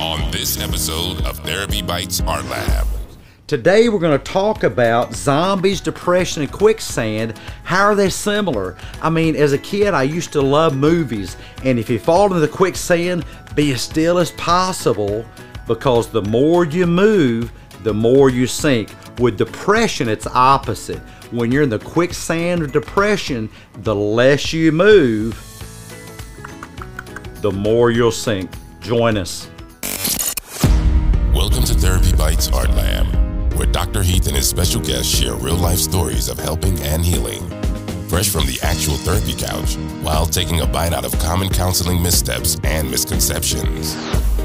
on this episode of Therapy Bites Art Lab. Today we're going to talk about zombies, depression, and quicksand. How are they similar? I mean, as a kid, I used to love movies, and if you fall into the quicksand, be as still as possible because the more you move, the more you sink. With depression, it's opposite. When you're in the quicksand of depression, the less you move, the more you'll sink. Join us. Therapy Bites Art Lab, where Dr. Heath and his special guests share real life stories of helping and healing. Fresh from the actual therapy couch, while taking a bite out of common counseling missteps and misconceptions.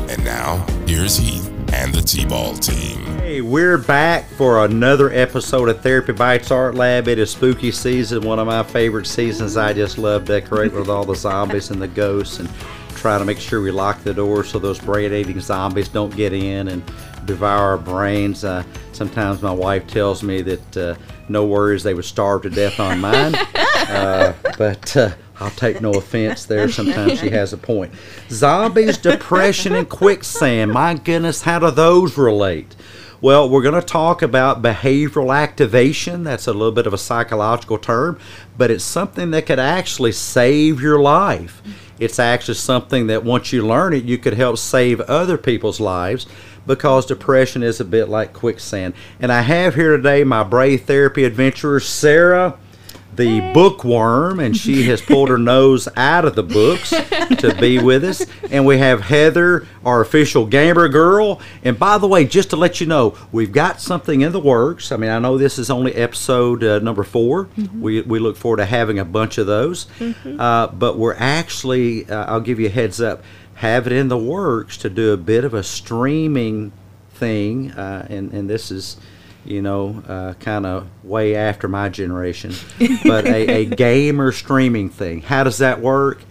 And now, here's Heath and the T Ball team. Hey, we're back for another episode of Therapy Bites Art Lab. It is spooky season, one of my favorite seasons. I just love decorating with all the zombies and the ghosts and try to make sure we lock the doors so those brain eating zombies don't get in and devour our brains. Uh, sometimes my wife tells me that uh, no worries, they would starve to death on mine. Uh, but uh, I'll take no offense there. Sometimes she has a point. Zombies, depression, and quicksand. My goodness, how do those relate? Well, we're going to talk about behavioral activation. That's a little bit of a psychological term, but it's something that could actually save your life. It's actually something that once you learn it, you could help save other people's lives because depression is a bit like quicksand. And I have here today my brave therapy adventurer, Sarah the bookworm, and she has pulled her nose out of the books to be with us. And we have Heather, our official gamer girl. And by the way, just to let you know, we've got something in the works. I mean, I know this is only episode uh, number 4 We, we look forward to having a bunch of those. Uh, but we're actually, uh, I'll give you a heads up, have it in the works to do a bit of a streaming thing. Uh, and, and this is you know, uh, kind of way after my generation, but a, a gamer streaming thing. How does that work?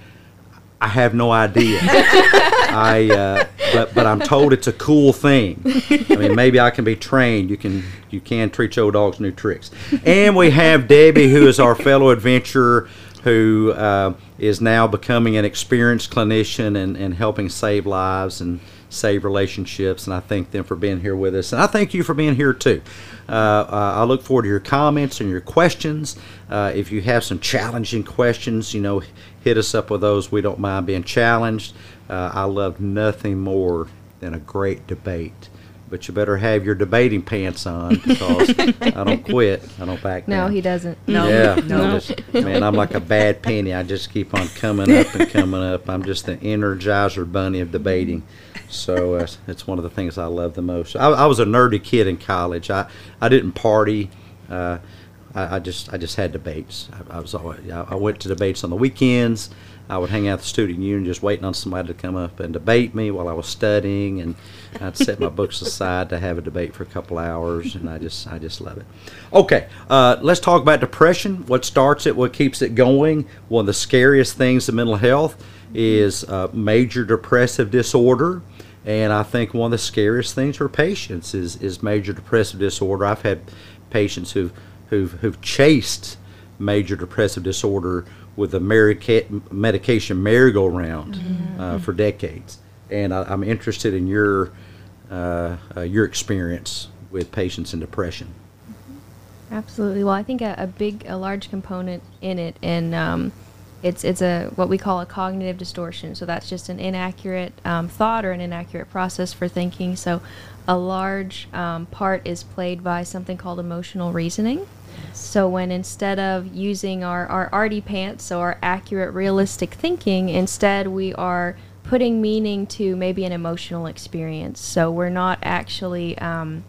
I have no idea. I uh, but but I'm told it's a cool thing. I mean, maybe I can be trained. You can you can teach old dogs new tricks. And we have Debbie, who is our fellow adventurer, who uh, is now becoming an experienced clinician and, and helping save lives and save relationships. And I thank them for being here with us. And I thank you for being here too. Uh, uh, I look forward to your comments and your questions. Uh, if you have some challenging questions, you know, hit us up with those. We don't mind being challenged. Uh, I love nothing more than a great debate. But you better have your debating pants on because I don't quit. I don't back down. No, he doesn't. No. Yeah, No. I'm just- man, I'm like a bad penny. I just keep on coming up and coming up. I'm just the energizer bunny of debating. So uh, it's one of the things I love the most. I, I was a nerdy kid in college. I, I didn't party. Uh, I, I just I just had debates. I, I was always, I, I went to debates on the weekends. I would hang out at the student union just waiting on somebody to come up and debate me while I was studying, and I'd set my books aside to have a debate for a couple hours, and I just I just love it. Okay, uh, let's talk about depression. What starts it? What keeps it going? One of the scariest things in mental health is uh, major depressive disorder. And I think one of the scariest things for patients is, is major depressive disorder. I've had patients who've, who've, who've chased major depressive disorder with the medica- medication merry-go-round uh, for decades. And I, I'm interested in your, uh, uh, your experience with patients in depression. Absolutely. Well, I think a, a big, a large component in it, and um, it's it's a what we call a cognitive distortion. So that's just an inaccurate um, thought or an inaccurate process for thinking. So a large um, part is played by something called emotional reasoning. So when instead of using our, our arty pants, our accurate, realistic thinking, instead we are putting meaning to maybe an emotional experience. So we're not actually um,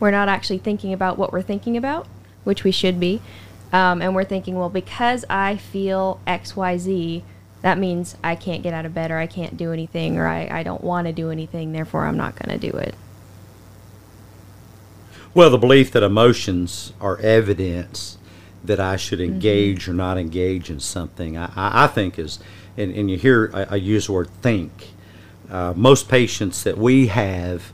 we're not actually thinking about what we're thinking about, which we should be. Um, and we're thinking, well, because I feel X, Y, Z, that means I can't get out of bed or I can't do anything or I, I don't want to do anything, therefore I'm not going to do it. Well, the belief that emotions are evidence that I should engage or not engage in something, I, I I think is, and, and you hear I, I use the word think. Uh, most patients that we have,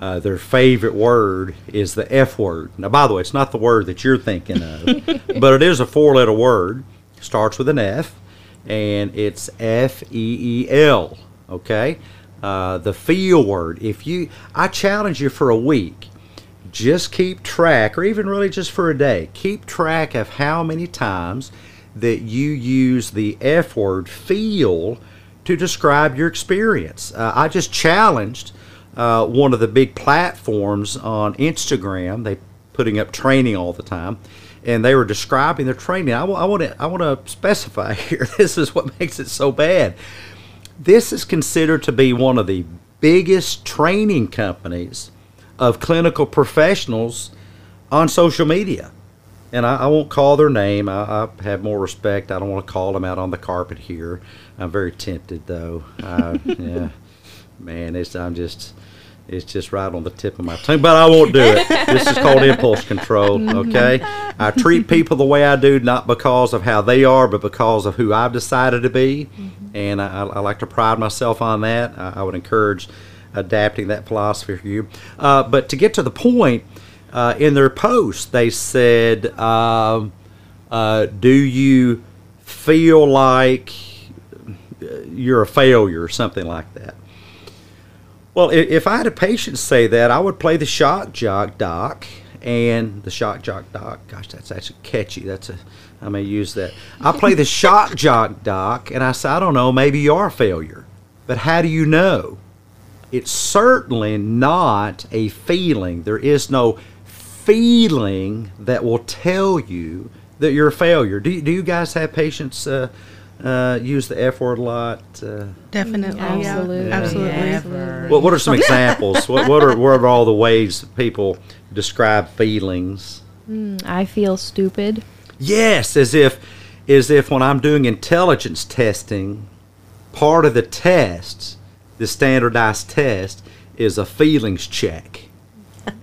uh, their favorite word is the F word. Now, by the way, it's not the word that you're thinking of, but it is a four letter word, starts with an F, and it's F E E L, okay? uh, the feel word. If you, I challenge you for a week, just keep track, or even really just for a day, keep track of how many times that you use the F word feel to describe your experience. Uh, I just challenged uh, one of the big platforms on Instagram. They putting up training all the time, and they were describing their training. I want to I want to specify here. This is what makes it so bad. This is considered to be one of the biggest training companies of clinical professionals on social media. And I, I won't call their name. I, I, have more respect. I don't want to call them out on the carpet here. I'm very tempted, though. Uh, yeah, man, it's I'm just it's just right on the tip of my tongue, but I won't do it. this is called impulse control, okay? I treat people the way I do, not because of how they are, but because of who I've decided to be. Mm-hmm. And I, I, like to pride myself on that. I, I, would encourage adapting that philosophy for you. Uh, but to get to the point, uh, in their post, they said, um, uh, Do you feel like you're a failure or something like that? Well, if I had a patient say that, I would play the shock jock doc and the shock jock doc. Gosh, that's actually catchy. That's a I may use that. I play the shock jock doc, and I say, I don't know, maybe you are a failure, but how do you know? It's certainly not a feeling. There is no feeling that will tell you that you're a failure. Do you, do you guys have patients? Uh, uh, use the F word a lot? Uh, Definitely, absolutely, yeah. absolutely. absolutely. What, what are some examples? what, what are what are all the ways people describe feelings? Mm, I feel stupid. Yes, as if as if when I'm doing intelligence testing, part of the test, the standardized test, is a feelings check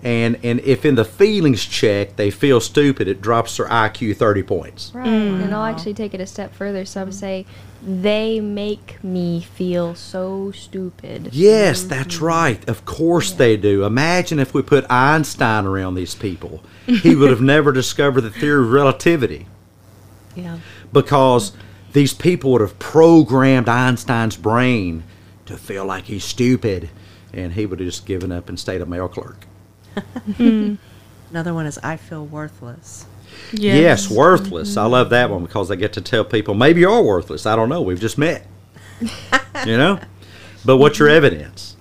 and and if in the feelings check they feel stupid, it drops their IQ thirty points. Right, mm. and I'll actually take it a step further. Some say they make me feel so stupid. Yes, mm-hmm. that's right. Of course yeah. they do. Imagine if we put Einstein around these people, he would have never discovered the theory of relativity. Yeah, because these people would have programmed Einstein's brain to feel like he's stupid, and he would have just given up and stayed a mail clerk. Another one is I feel worthless. Yes, yes worthless. Mm-hmm. I love that one because I get to tell people maybe you're worthless. I don't know. We've just met. you know? But what's your evidence?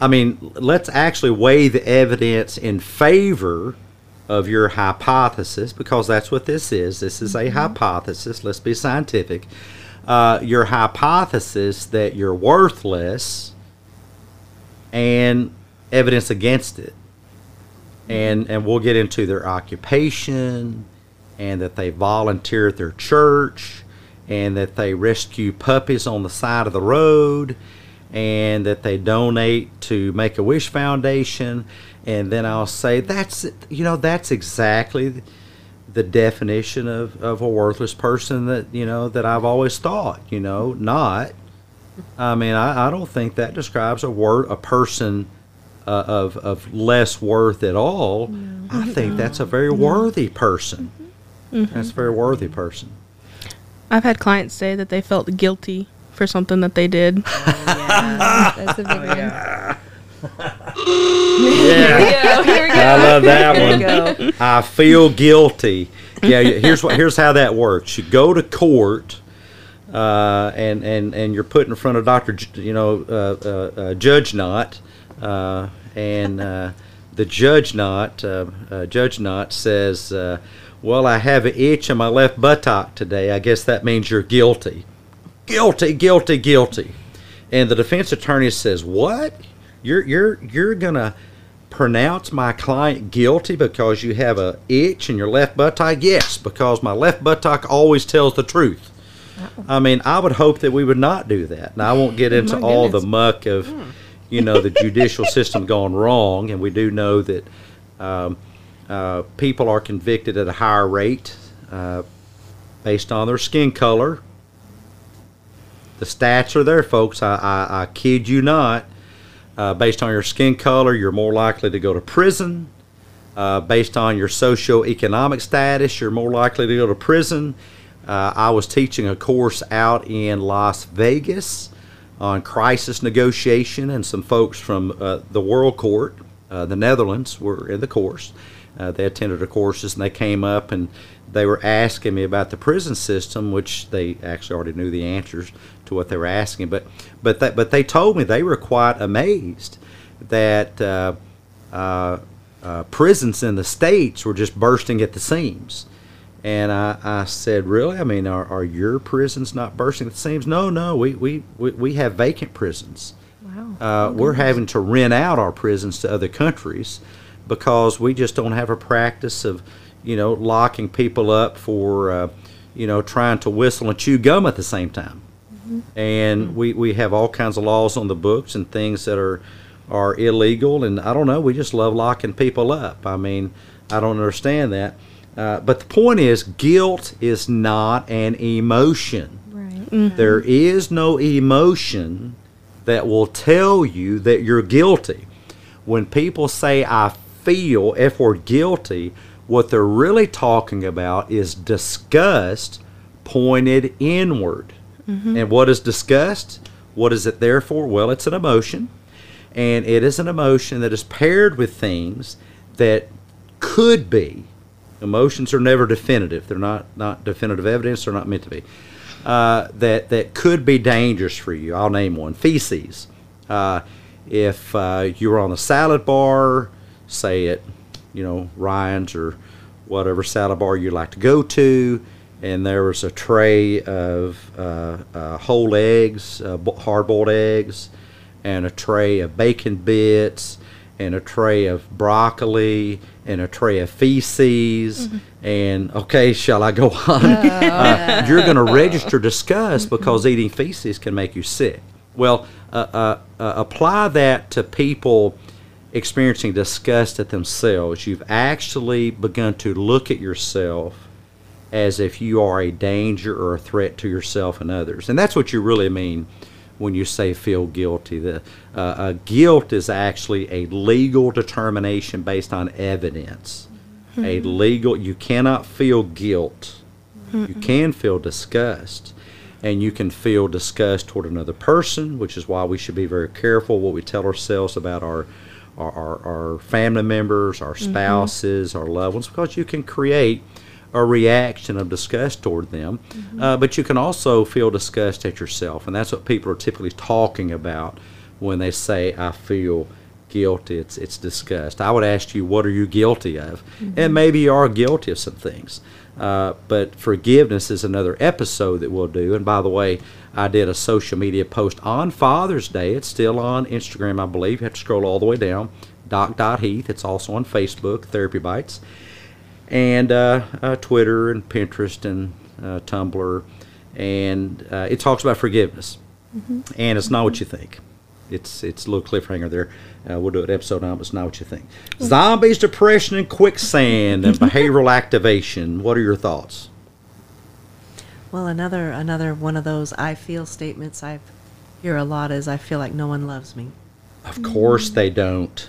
I mean, let's actually weigh the evidence in favor of your hypothesis because that's what this is. This is a mm-hmm. hypothesis. Let's be scientific. Uh, your hypothesis that you're worthless and evidence against it. And and we'll get into their occupation and that they volunteer at their church and that they rescue puppies on the side of the road and that they donate to Make a Wish Foundation. And then I'll say that's you know that's exactly the definition of, of a worthless person that you know that I've always thought you know not I mean I, I don't think that describes a word a person uh, of, of less worth at all, no. I think that's a very worthy person. Mm-hmm. That's a very worthy person. I've had clients say that they felt guilty for something that they did. Oh, yeah. that's a big oh, one. Yeah. yeah. I love that one. I feel guilty. Yeah, here's what here's how that works. You go to court, uh, and and and you're put in front of Doctor, you know, uh, uh, uh Judge Not, uh, and uh, the judge not uh, uh, judge not says, uh, "Well, I have an itch in my left buttock today. I guess that means you're guilty, guilty, guilty, guilty." And the defense attorney says, "What? You're you're you're gonna." pronounce my client guilty because you have a itch in your left buttock? Yes, because my left buttock always tells the truth. I mean, I would hope that we would not do that. Now, I won't get into all the muck of, hmm you know, the judicial system gone wrong, and we do know that um, uh, people are convicted at a higher rate uh, based on their skin color. The stats are there, folks. I, I, I kid you not. Uh, based on your skin color, you're more likely to go to prison. Uh, based on your socioeconomic status, you're more likely to go to prison. Uh, I was teaching a course out in Las Vegas on crisis negotiation, and some folks from uh, the World Court, uh, the Netherlands, were in the course. Uh, they attended the courses and they came up and they were asking me about the prison system, which they actually already knew the answers to what they were asking. But but that but they told me they were quite amazed that uh, uh, uh, prisons in the states were just bursting at the seams. And I, I said, really? I mean, are, are your prisons not bursting at the seams? No, no, we, we, we, we have vacant prisons. Wow. Uh, we're having to rent out our prisons to other countries because we just don't have a practice of, you know, locking people up for, uh, you know, trying to whistle and chew gum at the same time. And we, we have all kinds of laws on the books and things that are are illegal. And I don't know, we just love locking people up. I mean, I don't understand that. Uh, but the point is, guilt is not an emotion. Right. There is no emotion that will tell you that you're guilty. When people say, I feel, F word guilty, what they're really talking about is disgust pointed inward. And what is disgust? What is it there for? Well, it's an emotion. And it is an emotion that is paired with things that could be. Emotions are never definitive. They're not, not definitive evidence. They're not meant to be. Uh, that, that could be dangerous for you. I'll name one feces. Uh, if uh, you were on a salad bar, say at, you know, Ryan's or whatever salad bar you like to go to, and there was a tray of uh, uh, whole eggs, uh, hard boiled eggs, and a tray of bacon bits, and a tray of broccoli, and a tray of feces. And okay, shall I go on? Uh, you're going to register disgust because eating feces can make you sick. Well, uh, uh, uh, apply that to people experiencing disgust at themselves. You've actually begun to look at yourself as if you are a danger or a threat to yourself and others. And that's what you really mean when you say feel guilty. The uh, uh, guilt is actually a legal determination based on evidence. A legal, you cannot feel guilt. You can feel disgust. And you can feel disgust toward another person, which is why we should be very careful what we tell ourselves about our our, our, our family members, our mm-hmm. spouses, our loved ones, because you can create a reaction of disgust toward them. Mm-hmm. Uh, but you can also feel disgust at yourself, and that's what people are typically talking about when they say, "I feel." guilty. It's it's disgust. I would ask you what are you guilty of? And mm-hmm. maybe you are guilty of some things uh, but forgiveness is another episode that we'll do. And by the way i did a social media post on father's day. It's still on instagram i believe. You have to scroll all the way down. Doc Dot heath it's also on facebook therapy bites. And uh, uh, twitter and pinterest and uh, tumblr. And uh, it talks about forgiveness. And it's not what you think it's it's a little cliffhanger there. Uh, we'll do an episode on it. but It's not what you think. Zombies, depression, and quicksand, and behavioral activation. What are your thoughts? Well, another another one of those I feel statements I hear a lot is I feel like no one loves me. Of course they don't.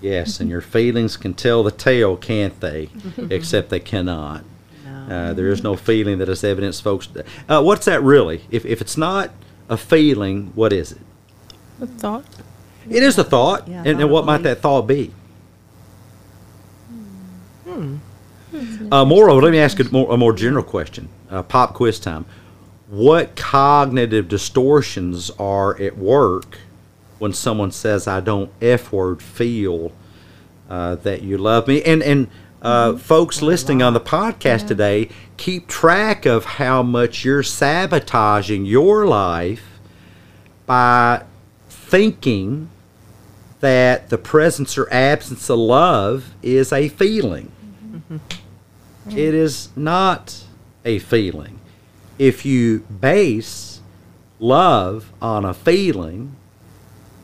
Yes, and your feelings can tell the tale, can't they? Except they cannot. No. Uh, there is no feeling that is evidence, folks. Uh, what's that really? If, if it's not a feeling, what is it? A thought. It is a thought. Yeah, and, thought and what might that thought be? Uh, more, let me ask a more, a more general question. Uh, pop quiz time. What cognitive distortions are at work when someone says, I don't F word feel uh, that you love me? And, and uh, folks listening on the podcast today, keep track of how much you're sabotaging your life by thinking that the presence or absence of love is a feeling. Mm-hmm. It is not a feeling. If you base love on a feeling,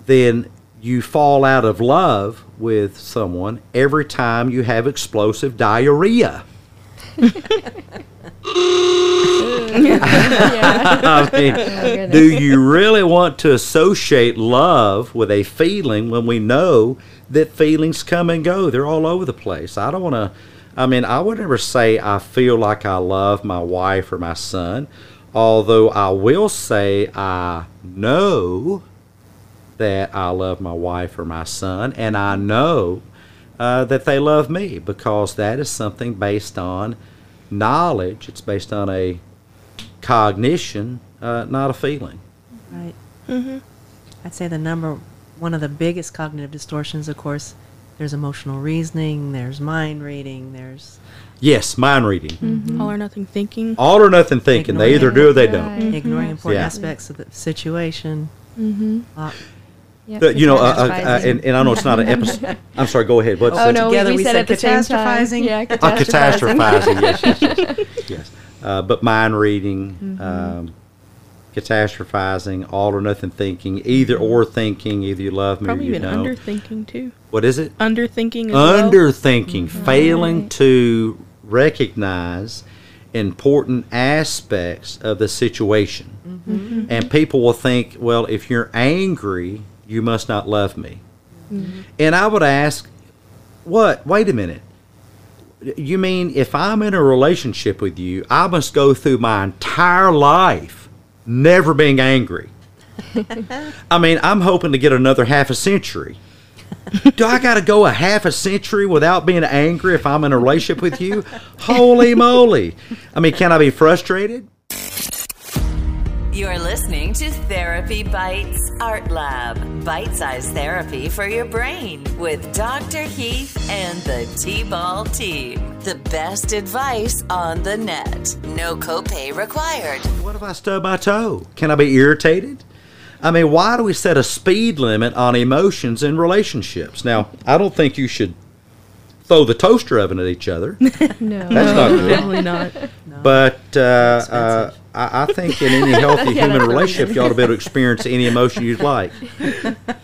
then you fall out of love with someone every time you have explosive diarrhea. I mean, goodness. do you really want to associate love with a feeling when we know that feelings come and go? They're all over the place. I don't want to. I mean, I would never say I feel like I love my wife or my son. Although I will say I know that I love my wife or my son, and I know uh, that they love me because that is something based on knowledge. It's based on a cognition, uh, not a feeling. Right. Mm-hmm. I'd say the number one of the biggest cognitive distortions, of course, there's emotional reasoning, there's mind reading, there's Yes, mind reading. All or nothing thinking. All or nothing thinking. They either do or they Right. don't. ignoring important Yeah. aspects of the situation. Mm-hmm. Uh, Yep, The- you know, uh, uh, uh, and, and I know it's not an episode. I'm sorry. Go ahead. What's oh that? no, Together we, we said said at the same time. catastrophizing? Yeah, Oh, catastrophizing. yes, yes, yes. yes. Uh, but mind reading, mm-hmm. um, catastrophizing, all or nothing thinking, either or mm-hmm. thinking, either you love me Probably or you even don't. underthinking too. what is it? Underthinking as well. Underthinking, mm-hmm. failing Right. to recognize important aspects of the situation. And people will think, well, if you're angry, you must not love me. And I would ask, what? Wait a minute. You mean if I'm in a relationship with you, I must go through my entire life never being angry? I mean, I'm hoping to get another half a century. Do I got to go a half a century without being angry if I'm in a relationship with you? Holy moly. I mean, can I be frustrated? You're listening to Therapy Bites Art Lab, bite sized therapy for your brain with Dr. Heath and the T Ball team. The best advice on the net. No copay required. What if I stub my toe? Can I be irritated? I mean, why do we set a speed limit on emotions in relationships? Now, I don't think you should throw the toaster oven at each other, No. That's not good. Definitely not. but uh, uh, expensive. I, I think in any healthy Yeah, human relationship, good. you ought to be able to experience any emotion you'd like.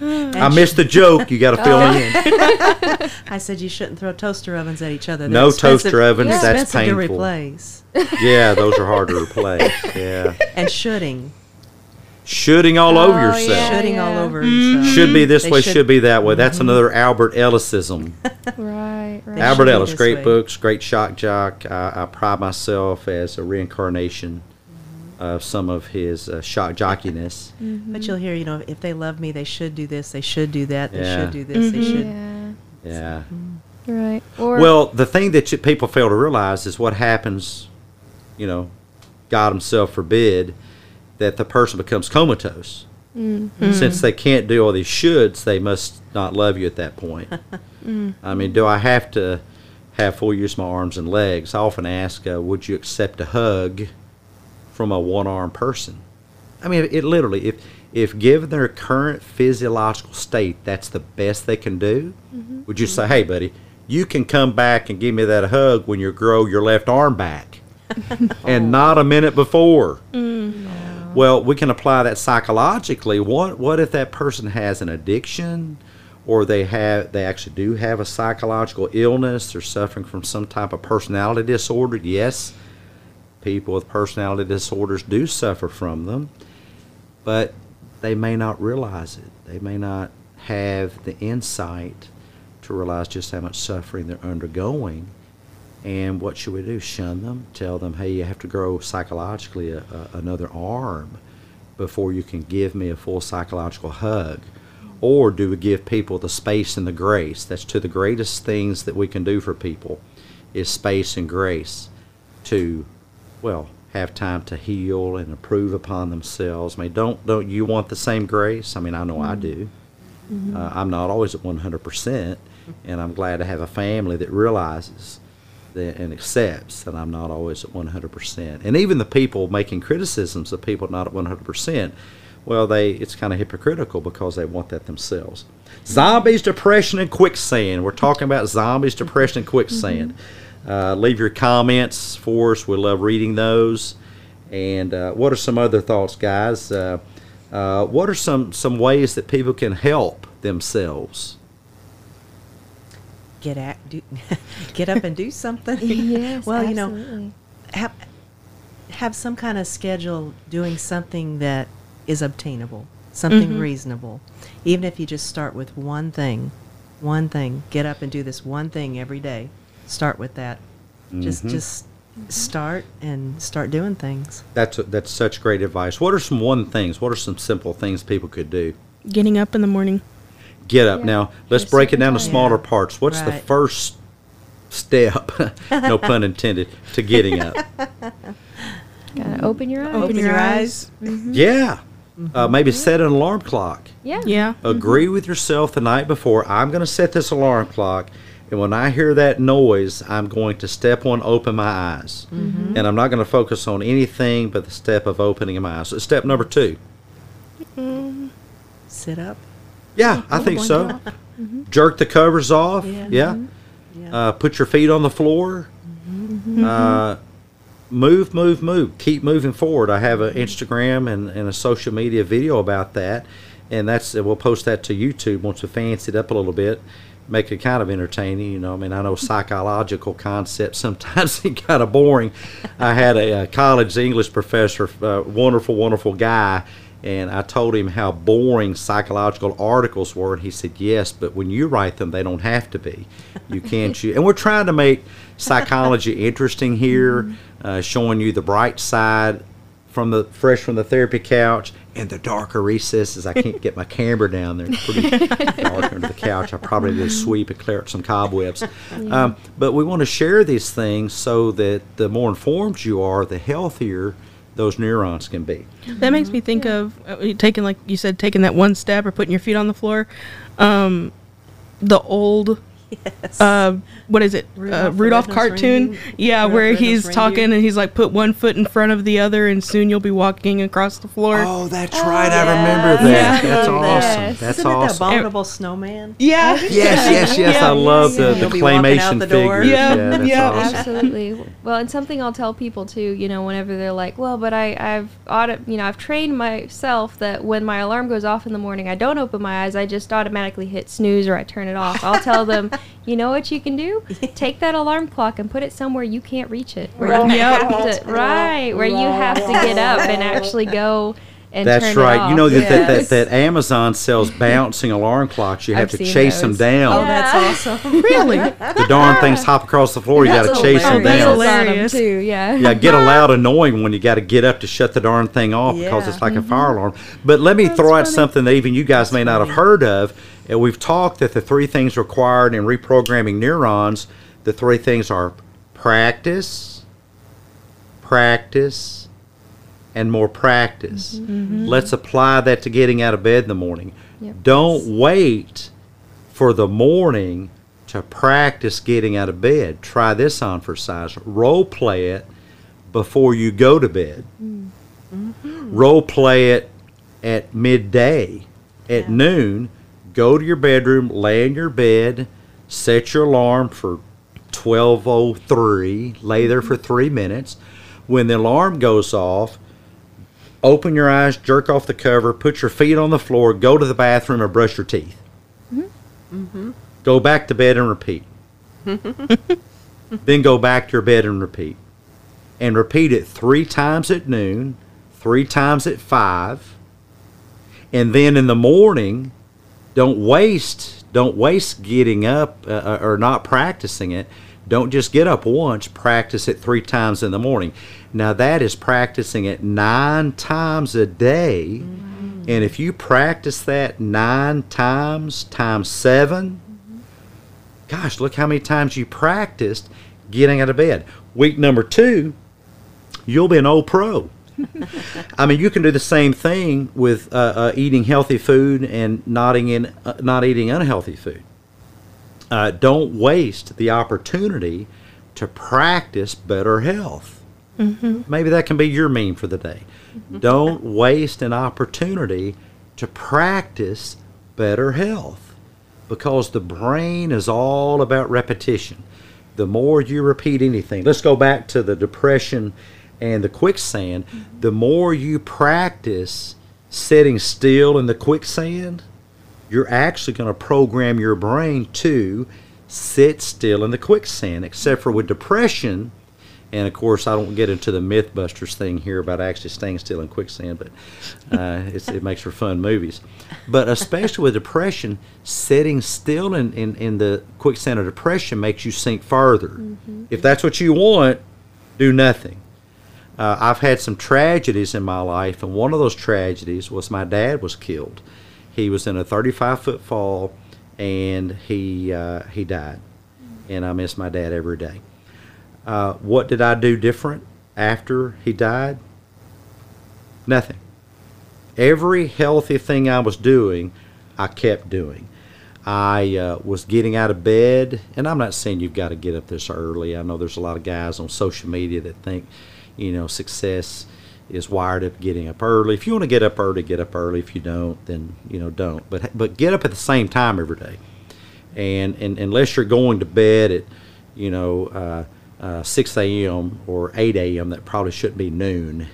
I missed the joke. You got to fill me oh. in. I said you shouldn't throw toaster ovens at each other. They're No toaster ovens, they're that's painful. to replace. Yeah, those are hard to replace. Yeah, And shooting, shooting all over Oh, yourself. yeah. shooting all over. and so- Should be this They way, should- should be that way. That's mm-hmm. another Albert Ellisism. Right, right. Albert Ellis, great way. books, great shock jock. I, I pride myself as a reincarnation of some of his uh, shock jockiness. Mm-hmm. But you'll hear, you know, if they love me, they should do this, they should do that, they Yeah. should do this, they mm-hmm. should. Yeah. Yeah. Mm-hmm. Right. Or Well, the thing that you, people fail to realize is what happens, you know, God Himself forbid, that the person becomes comatose. Since they can't do all these shoulds, they must not love you at that point. I mean, do I have to have full use of my arms and legs? I often ask, uh, would you accept a hug from a one-armed person? I mean, it literally, if if given their current physiological state, that's the best they can do. Mm-hmm. Would you say, hey, buddy, you can come back and give me that hug when you grow your left arm back, and not a minute before? Mm-hmm. Well, we can apply that psychologically. What what if that person has an addiction, or they have they actually do have a psychological illness? They're suffering from some type of personality disorder. Yes, people with personality disorders do suffer from them, but they may not realize it. They may not have the insight to realize just how much suffering they're undergoing. And what should we do? Shun them? Tell them, hey, you have to grow psychologically a, a, another arm before you can give me a full psychological hug? Or do we give people the space and the grace? That's two of the greatest things that we can do for people is space and grace to, well, have time to heal and improve upon themselves. I mean, don't don't you want the same grace? I mean, I know I mm-hmm. do. Mm-hmm. Uh, I'm not always at 100%, and I'm glad to have a family that realizes that and accepts that I'm not always at 100%. And even the people making criticisms of people not at 100%, well, they it's kind of hypocritical because they want that themselves. Mm-hmm. Zombies, depression, and quicksand. We're talking about zombies, depression, and quicksand. Uh, leave your comments for us. We love reading those. And uh, what are some other thoughts, guys? Uh, uh, what are some, some ways that people can help themselves? Get act, do, get up and do something. yes, well, you know, have have some kind of schedule doing something that is obtainable, something reasonable. Even if you just start with one thing, one thing, get up and do this one thing every day. Start with that. Just mm-hmm. just start and start doing things. That's that's such great advice. What are some one things? What are some simple things people could do? Getting up in the morning. Get up Yeah. now. Let's At break it certain down to smaller Yeah. parts. What's the first step? no pun intended. To getting up. Gotta open your eyes. Open your eyes. Mm-hmm. Yeah. Uh, mm-hmm. maybe set an alarm clock. Yeah. Yeah. Agree with yourself the night before. I'm going to set this alarm clock, and when I hear that noise, I'm going to step one, open my eyes, mm-hmm. and I'm not going to focus on anything but the step of opening my eyes. So step number two. Mm-hmm. Sit up. Yeah, I think so. Mm-hmm. Jerk the covers off. Yeah. Yeah. Yeah. Uh, put your feet on the floor. Uh, move, move, move. Keep moving forward. I have an Instagram and, and a social media video about that, and that's we'll post that to YouTube once we fancy it up a little bit, make it kind of entertaining. You know, I mean, I know psychological concepts sometimes get kind of boring. I had a, a college English professor, uh, wonderful, wonderful guy. And I told him how boring psychological articles were, and he said, "Yes, but when you write them, they don't have to be. You can't. You and we're trying to make psychology interesting here, uh, showing you the bright side from the fresh from the therapy couch and the darker recesses. I can't get my camera down there; it's pretty dark under the couch. I probably did a sweep and clear up some cobwebs. Um, but we want to share these things so that the more informed you are, the healthier those neurons can be. That makes me think of uh, taking, like you said, taking that one step or putting your feet on the floor. Um, the old, Yes. uh, what is it? Rudolph uh, Rudolph cartoon. Reindeer? Yeah, Rudolph where the Red-Nosed he's Reindeer? talking and he's like, put one foot in front of the other, and soon you'll be walking across the floor. Oh, that's right. I remember yes. that. That's awesome. that. That's Isn't it the awesome. abominable snowman? Yeah. Yes, yes, yes. Yeah. I love the, the You'll be walking out claymation the door. figures. Yeah, Yeah, that's yeah. awesome. Absolutely. Well, and something I'll tell people too, you know, whenever they're like, "Well, but I, I've auto, you know, I've trained myself that when my alarm goes off in the morning, I don't open my eyes. I just automatically hit snooze or I turn it off." I'll tell them, "You know what you can do? Take that alarm clock and put it somewhere you can't reach it. Where you Yep. have to, right, where you have to get up and actually go and That's turn it right. You know that, that, Yes. that, that Amazon sells bouncing alarm clocks. You have I've to seen chase them down. Oh, that's awesome. Really? The darn things hop across the floor. You got to chase them down. That's Wheels on 'em hilarious. too. Yeah. yeah, get a loud annoying one. you got to get up to shut the darn thing off because it's like a fire mm-hmm. alarm. But let me throw out funny. something that even you guys may not have heard of. And we've talked that the three things required in reprogramming neurons, the three things are practice, practice, and more practice. Mm-hmm. Mm-hmm. Let's apply that to getting out of bed in the morning. Yep. Don't wait for the morning to practice getting out of bed. Try this on for size. Role play it before you go to bed. Mm-hmm. Role play it at midday, at noon. Go to your bedroom, lay in your bed, set your alarm for 12:03. Lay there for 3 minutes. When the alarm goes off, open your eyes, jerk off the cover, put your feet on the floor, go to the bathroom or brush your teeth. Mm-hmm. Go back to bed and repeat. Mm-hmm. then go back to your bed and repeat. And repeat it three times at noon, three times at five. And then in the morning, don't waste don't waste getting up uh, or not practicing it. Don't just get up once, practice it three times in the morning. Now that is practicing it nine times a day. And if you practice that nine times times 7 gosh, look how many times you practiced getting out of bed. Week number two, you'll be an old pro. I mean, you can do the same thing with uh, uh, eating healthy food and not eating, uh, not eating unhealthy food. Uh, don't waste the opportunity to practice better health. Maybe that can be your meme for the day. Don't waste an opportunity to practice better health because the brain is all about repetition. The more you repeat anything, let's go back to the depression and the quicksand. The more you practice sitting still in the quicksand, you're actually going to program your brain to sit still in the quicksand. Except for with depression, and of course, I don't get into the MythBusters thing here about actually staying still in quicksand, but uh, it's, it makes for fun movies. But especially with depression, sitting still in, in, in the quicksand of depression makes you sink further. If that's what you want, do nothing. Uh, I've had some tragedies in my life, and one of those tragedies was my dad was killed. He was in a 35 foot fall, and he uh, he died. And I miss my dad every day. Uh, what did I do different after he died? Nothing. Every healthy thing I was doing, I kept doing. I uh, was getting out of bed, and I'm not saying you've got to get up this early. I know there's a lot of guys on social media that think, you know, success is wired up getting up early. If you want to get up early, get up early. If you don't, then you know don't. But but get up at the same time every day, and and unless you're going to bed at, you know, uh, uh, 6 a.m. or 8 a.m., that probably shouldn't be noon.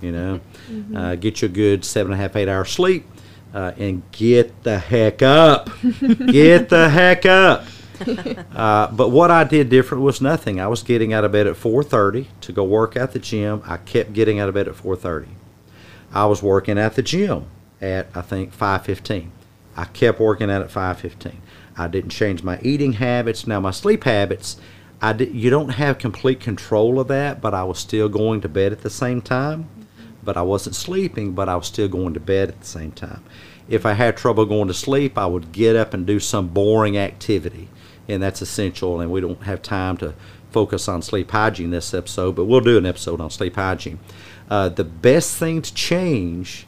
You know, uh, get you a good seven and a half, eight hour sleep, uh, and get the heck up. get the heck up. Uh, but what I did different was nothing. I was getting out of bed at 4:30 to go work at the gym. I kept getting out of bed at 4:30. I was working at the gym at I think 5:15. I kept working at at 5:15. I didn't change my eating habits. Now my sleep habits, I did, you don't have complete control of that, but I was still going to bed at the same time. But I wasn't sleeping, but I was still going to bed at the same time. If I had trouble going to sleep, I would get up and do some boring activity, and that's essential. And we don't have time to focus on sleep hygiene this episode, but we'll do an episode on sleep hygiene. Uh, the best thing to change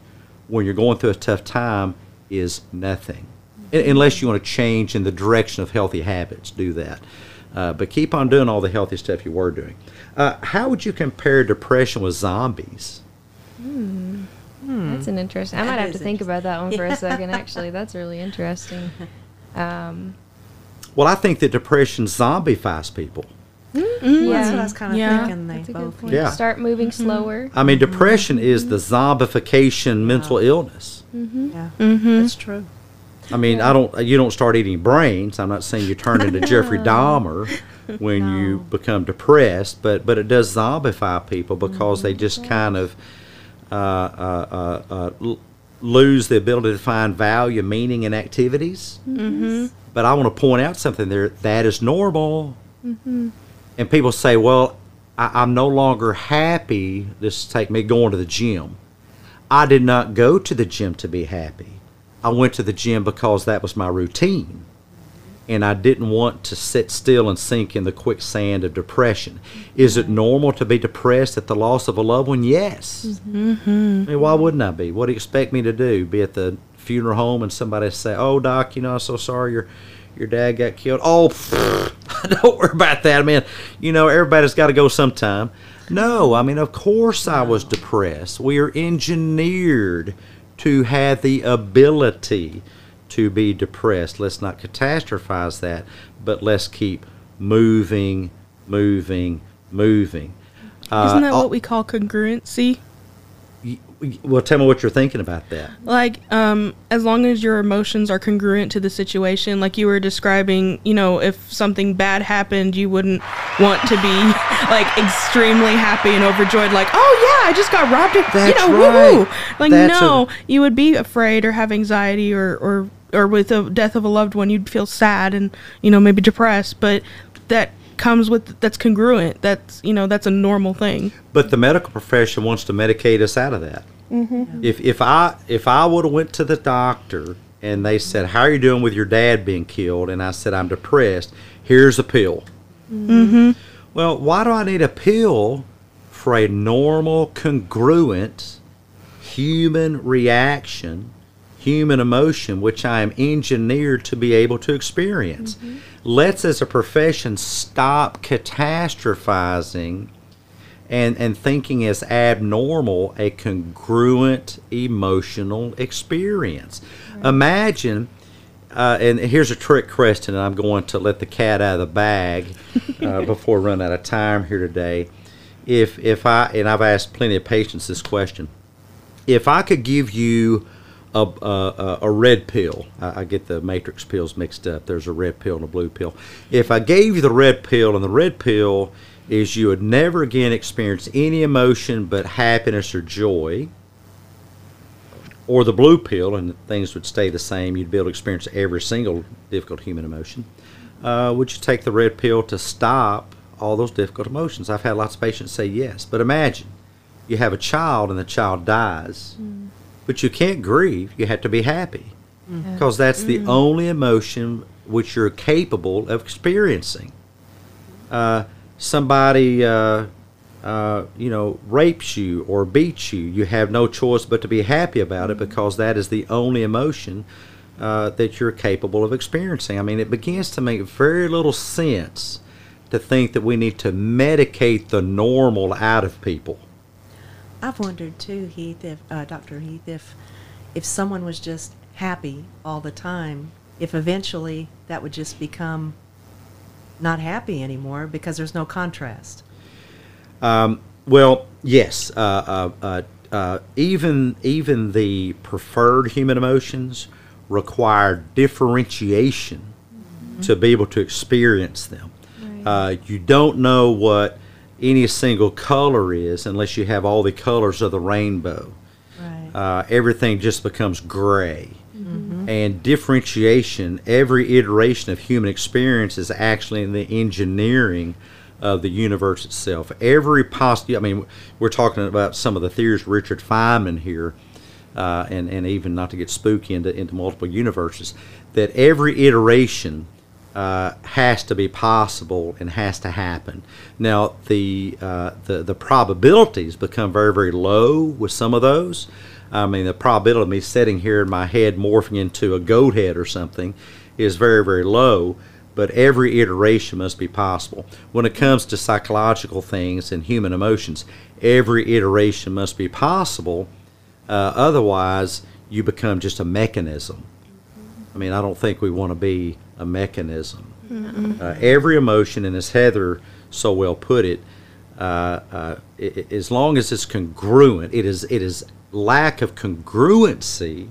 when you're going through a tough time is nothing, Un- unless you want to change in the direction of healthy habits. Do that, uh, but keep on doing all the healthy stuff you were doing. Uh, how would you compare depression with zombies? That's an interesting. I might have to think about that one for a second. Actually, that's really interesting. Um, Well, I think that depression zombifies people. Well, that's what I was kind of Yeah. thinking. They a good both. point. Yeah. Start moving slower. I mean, depression is the zombification mental illness. Yeah, Mm-hmm. that's true. I mean, I don't. You don't start eating brains. I'm not saying you turn into Jeffrey Dahmer when you become depressed, but but it does zombify people because they just kind of uh, uh, uh, uh, l- lose the ability to find value, meaning and activities. Mm-hmm. But I want to point out something there that is normal. Mm-hmm. And people say, "Well, I, I'm no longer happy." This take me going to the gym. I did not go to the gym to be happy. I went to the gym because that was my routine. And I didn't want to sit still and sink in the quicksand of depression. Is it mm-hmm. normal to be depressed at the loss of a loved one? Yes. Mm-hmm. I mean, why wouldn't I be? What do you expect me to do? Be at the funeral home and somebody say, "Oh, doc, you know, I'm so sorry your your dad got killed." Oh, don't worry about that, man. You know, everybody's got to go sometime. No, I mean, of course I was depressed. We are engineered to have the ability to be depressed. Let's not catastrophize that, but let's keep moving, moving, moving. Isn't that Uh, what we call congruency? Well, tell me what you're thinking about that. Like, um, as long as your emotions are congruent to the situation, like you were describing, you know, if something bad happened, you wouldn't want to be like extremely happy and overjoyed, like, oh yeah, I just got robbed. Of, That's you know, right. woo Like, That's no, a- you would be afraid or have anxiety or or or with the death of a loved one, you'd feel sad and you know maybe depressed, but that comes with that's congruent. That's you know that's a normal thing. But the medical profession wants to medicate us out of that. Mm-hmm. If if I if I would have went to the doctor and they said, "How are you doing with your dad being killed?" and I said, "I'm depressed. Here's a pill." Mm-hmm. Well, why do I need a pill for a normal, congruent human reaction, human emotion, which I am engineered to be able to experience? Let's, as a profession, stop catastrophizing and, and thinking as abnormal a congruent emotional experience. Imagine, uh, and here's a trick question, and I'm going to let the cat out of the bag uh, before we run out of time here today. If if I and I've asked plenty of patients this question, if I could give you a, a, a- red pill, I, I get the matrix pills mixed up. There's a red pill and a blue pill. If I gave you the red pill, and the red pill is you would never again experience any emotion but happiness or joy, or the blue pill, and things would stay the same, you'd be able to experience every single difficult human emotion. Uh, would you take the red pill to stop all those difficult emotions. I've had lots of patients say yes, but imagine you have a child and the child dies, but you can't grieve. You have to be happy because that's the only emotion which you're capable of experiencing. Uh, somebody, uh, uh, you know, rapes you or beats you, you have no choice but to be happy about it because that is the only emotion uh, that you're capable of experiencing. I mean, it begins to make very little sense to think that we need to medicate the normal out of people. I've wondered too, Heath, if uh, Dr. Heath, if if someone was just happy all the time, if eventually that would just become not happy anymore because there's no contrast. Um, well, yes. Uh, uh, uh, uh, even even the preferred human emotions require differentiation to be able to experience them. Uh, you don't know what any single color is unless you have all the colors of the rainbow. Right. Uh, everything just becomes gray. And differentiation, every iteration of human experience is actually in the engineering of the universe itself. Every possible, I mean, we're talking about some of the theories Richard Feynman here, uh, and, and even not to get spooky into, into multiple universes, that every iteration uh, has to be possible and has to happen. Now, the, uh, the, the probabilities become very, very low with some of those. I mean, the probability of me sitting here in my head morphing into a goat head or something is very, very low, but every iteration must be possible. When it comes to psychological things and human emotions, every iteration must be possible. Uh, otherwise, you become just a mechanism. I mean, I don't think we want to be a mechanism. Uh, every emotion, and as Heather so well put it, uh, uh, i- i- as long as it's congruent, it is it is lack of congruency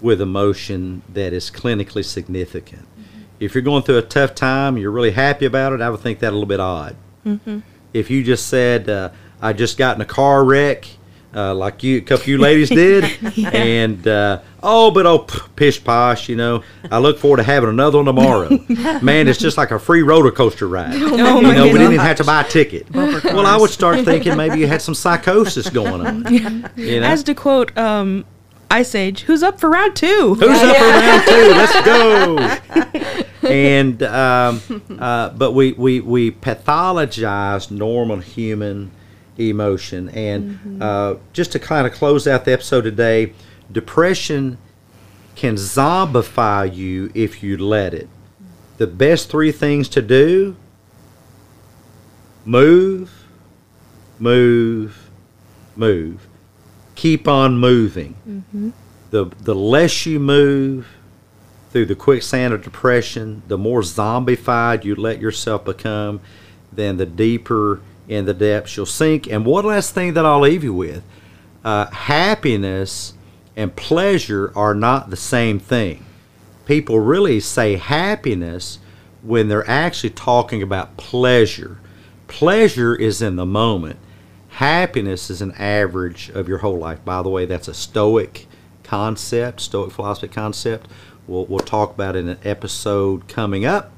with emotion that is clinically significant. If you're going through a tough time, and you're really happy about it. I would think that a little bit odd. If you just said, uh, "I just got in a car wreck," uh, like you, a couple of you ladies did, and uh, oh, but oh, p- pish posh, you know, I look forward to having another one tomorrow. Man, it's just like a free roller coaster ride. you know, we didn't even have to buy a ticket. Well, I would start thinking maybe you had some psychosis going on. You know? As to quote um, Ice Age, who's up for round two? Who's up for round two? Let's go. and um, uh, but we, we we pathologize normal human emotion, and uh, just to kind of close out the episode today, depression can zombify you if you let it. The best three things to do: move, move, move. Keep on moving the the less you move through the quicksand of depression, the more zombified you let yourself become, then the deeper in the depths you'll sink. And one last thing that I'll leave you with: uh, happiness and pleasure are not the same thing. People really say happiness when they're actually talking about pleasure. Pleasure is in the moment. Happiness is an average of your whole life. By the way, that's a Stoic concept, Stoic philosophy concept. We'll, we'll talk about it in an episode coming up.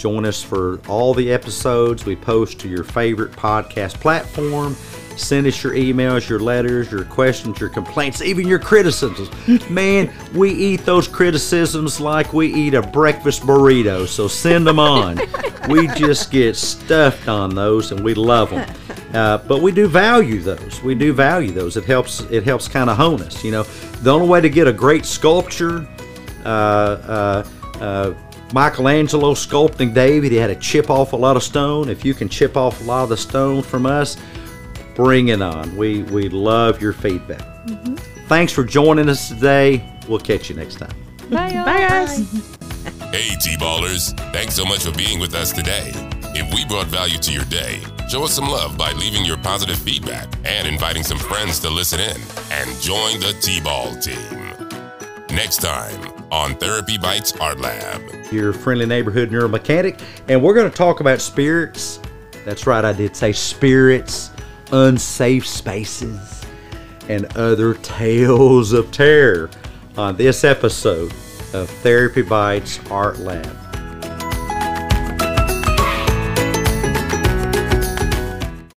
Join us for all the episodes we post to your favorite podcast platform. Send us your emails, your letters, your questions, your complaints, even your criticisms. Man, we eat those criticisms like we eat a breakfast burrito, so send them on. we just get stuffed on those and we love them. Uh, but we do value those. We do value those. It helps. It helps kind of hone us. You know, the only way to get a great sculpture, uh, uh, uh, Michelangelo sculpting David, he had to chip off a lot of stone. If you can chip off a lot of the stone from us, bring it on. We we love your feedback. Mm-hmm. Thanks for joining us today. We'll catch you next time. Bye, y'all. Bye, guys. Hey, T-Ballers, thanks so much for being with us today. If we brought value to your day, show us some love by leaving your positive feedback and inviting some friends to listen in and join the T-Ball team. Next time on Therapy Bites Art Lab. Your friendly neighborhood neuromechanic, and we're going to talk about spirits. That's right, I did say spirits, unsafe spaces, and other tales of terror on this episode of Therapy Bites Art Lab.